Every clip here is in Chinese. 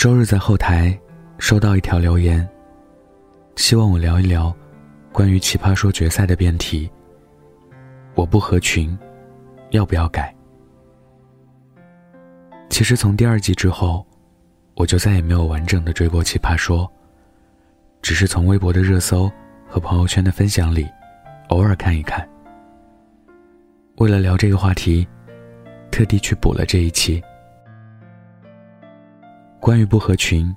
周日在后台收到一条留言，希望我聊一聊关于《奇葩说》决赛的辩题。我不合群，要不要改？其实从第二季之后，我就再也没有完整的追过《奇葩说》，只是从微博的热搜和朋友圈的分享里，偶尔看一看。为了聊这个话题，特地去补了这一期。关于不合群，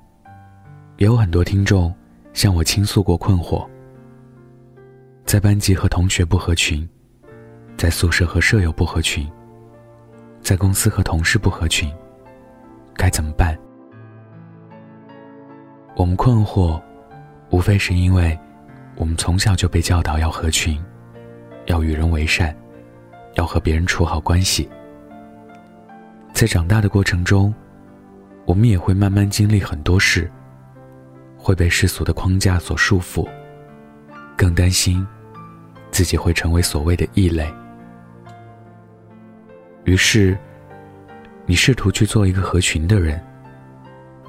也有很多听众向我倾诉过困惑。在班级和同学不合群，在宿舍和舍友不合群，在公司和同事不合群，该怎么办？我们困惑，无非是因为我们从小就被教导要合群，要与人为善，要和别人处好关系。在长大的过程中，我们也会慢慢经历很多事，会被世俗的框架所束缚，更担心自己会成为所谓的异类。于是，你试图去做一个合群的人，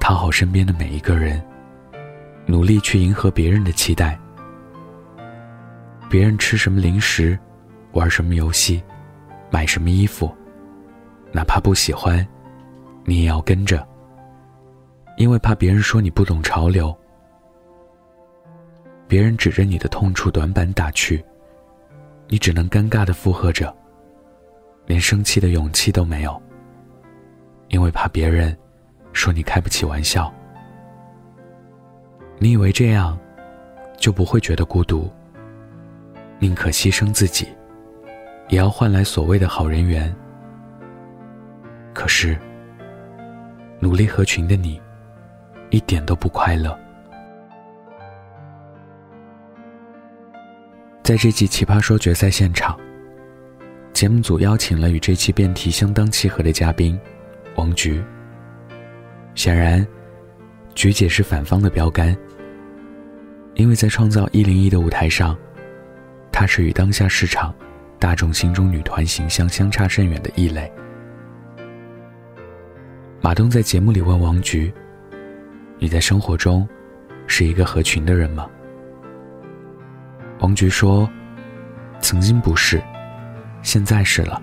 讨好身边的每一个人，努力去迎合别人的期待。别人吃什么零食，玩什么游戏，买什么衣服，哪怕不喜欢，你也要跟着。因为怕别人说你不懂潮流，别人指着你的痛处短板打趣，你只能尴尬的附和着，连生气的勇气都没有。因为怕别人说你开不起玩笑，你以为这样就不会觉得孤独，宁可牺牲自己，也要换来所谓的好人缘。可是，努力合群的你。一点都不快乐。在这季《奇葩说》决赛现场，节目组邀请了与这期辩题相当契合的嘉宾王菊。显然，菊姐是反方的标杆，因为在创造一零一的舞台上，她是与当下市场、大众心中女团形象相差甚远的异类。马东在节目里问王菊。你在生活中是一个合群的人吗？王菊说：“曾经不是，现在是了。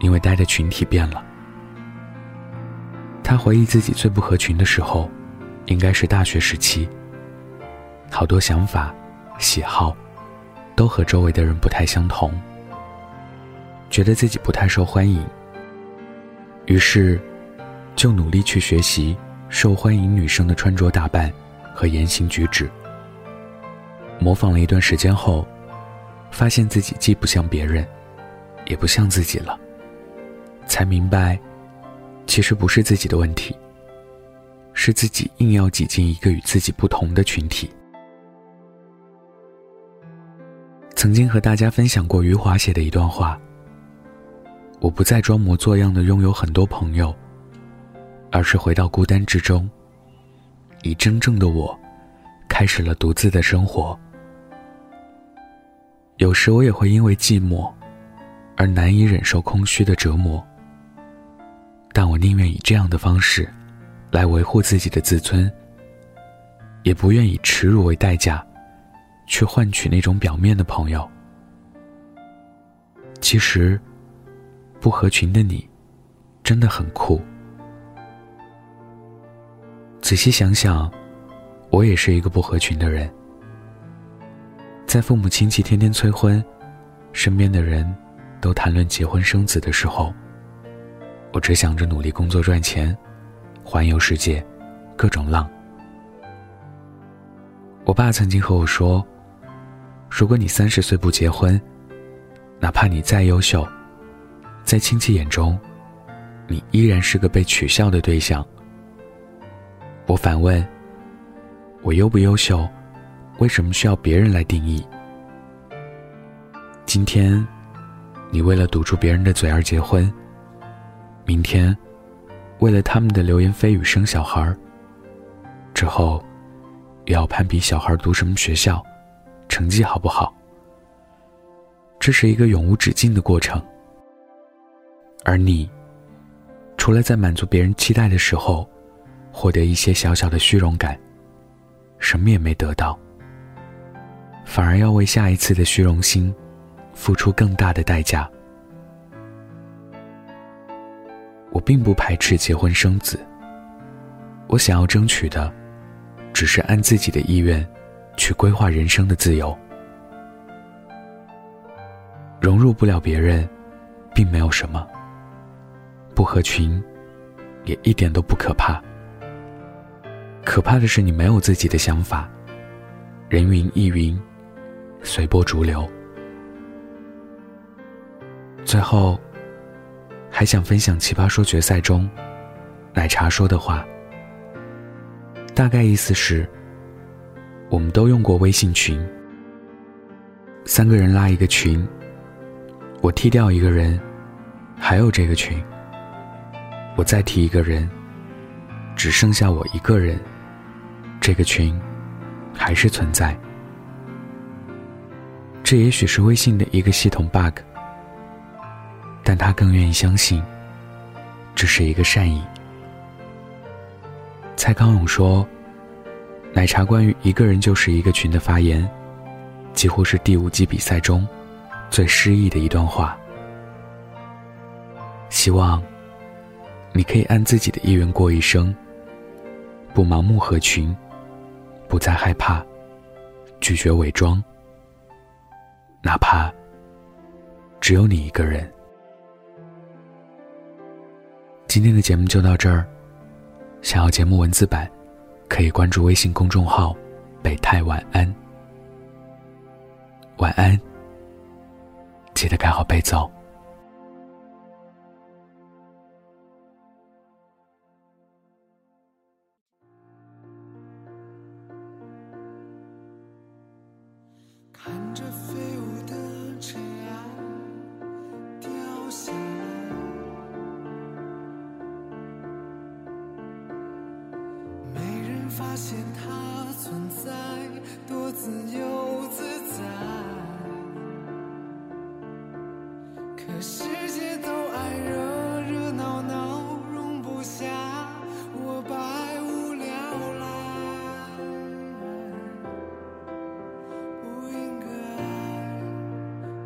因为待的群体变了。”他回忆自己最不合群的时候，应该是大学时期。好多想法、喜好，都和周围的人不太相同，觉得自己不太受欢迎。于是，就努力去学习。受欢迎女生的穿着打扮和言行举止，模仿了一段时间后，发现自己既不像别人，也不像自己了，才明白，其实不是自己的问题，是自己硬要挤进一个与自己不同的群体。曾经和大家分享过余华写的一段话：“我不再装模作样的拥有很多朋友。”而是回到孤单之中，以真正的我，开始了独自的生活。有时我也会因为寂寞，而难以忍受空虚的折磨。但我宁愿以这样的方式，来维护自己的自尊，也不愿以耻辱为代价，去换取那种表面的朋友。其实，不合群的你，真的很酷。仔细想想，我也是一个不合群的人。在父母亲戚天天催婚，身边的人都谈论结婚生子的时候，我只想着努力工作赚钱，环游世界，各种浪。我爸曾经和我说：“如果你三十岁不结婚，哪怕你再优秀，在亲戚眼中，你依然是个被取笑的对象。”我反问：“我优不优秀？为什么需要别人来定义？”今天，你为了堵住别人的嘴而结婚；明天，为了他们的流言蜚语生小孩；之后，又要攀比小孩读什么学校，成绩好不好？这是一个永无止境的过程。而你，除了在满足别人期待的时候，获得一些小小的虚荣感，什么也没得到，反而要为下一次的虚荣心付出更大的代价。我并不排斥结婚生子，我想要争取的，只是按自己的意愿去规划人生的自由。融入不了别人，并没有什么。不合群，也一点都不可怕。可怕的是你没有自己的想法，人云亦云，随波逐流。最后，还想分享《奇葩说》决赛中，奶茶说的话。大概意思是，我们都用过微信群，三个人拉一个群。我踢掉一个人，还有这个群。我再踢一个人，只剩下我一个人，这个群还是存在。这也许是微信的一个系统 bug，但他更愿意相信，这是一个善意。蔡康永说：“奶茶关于一个人就是一个群的发言，几乎是第五季比赛中。”最诗意的一段话。希望你可以按自己的意愿过一生，不盲目合群，不再害怕拒绝伪装，哪怕只有你一个人。今天的节目就到这儿，想要节目文字版，可以关注微信公众号“北太晚安”。晚安。记得盖好被子哦。这世界都爱热热闹闹，容不下我百无聊赖。不应该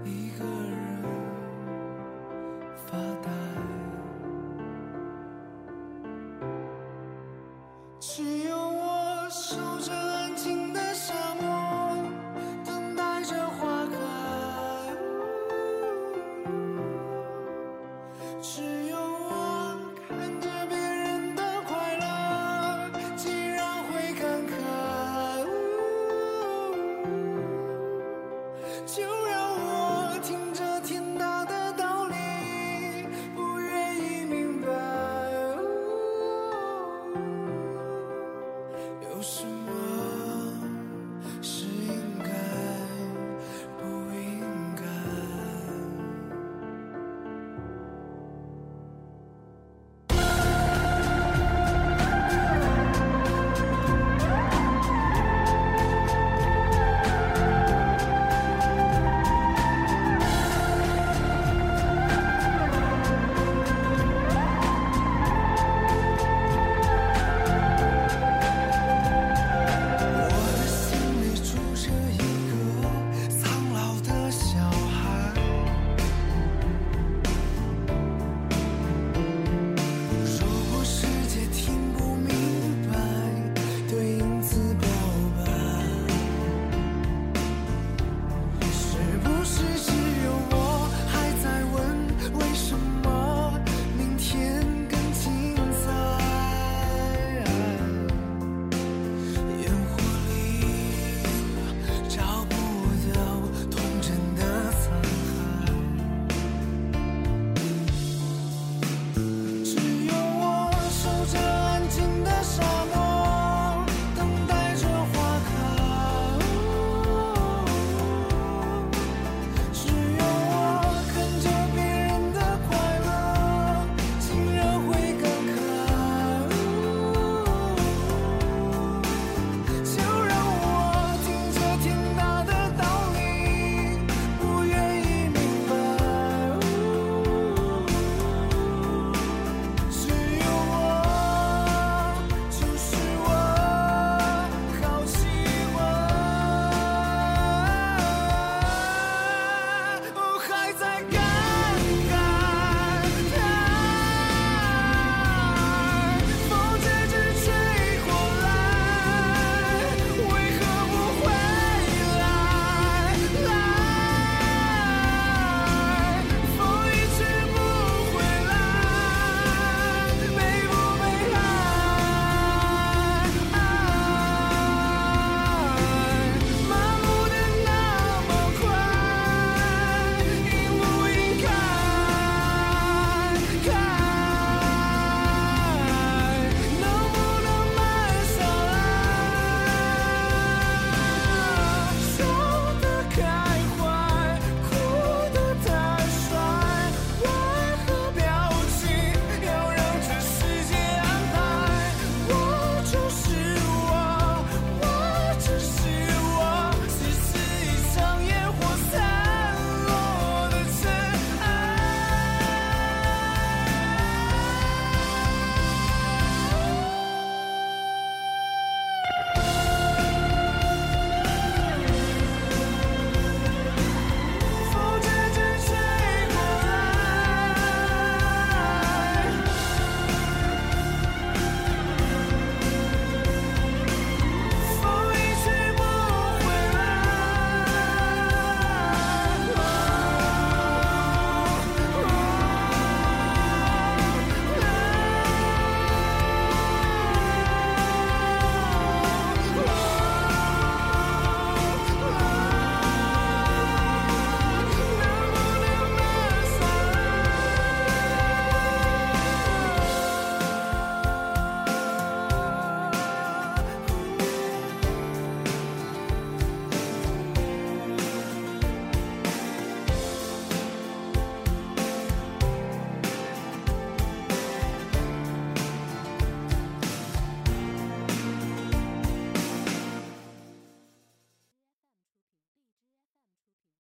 一个人发呆，只有我守着。you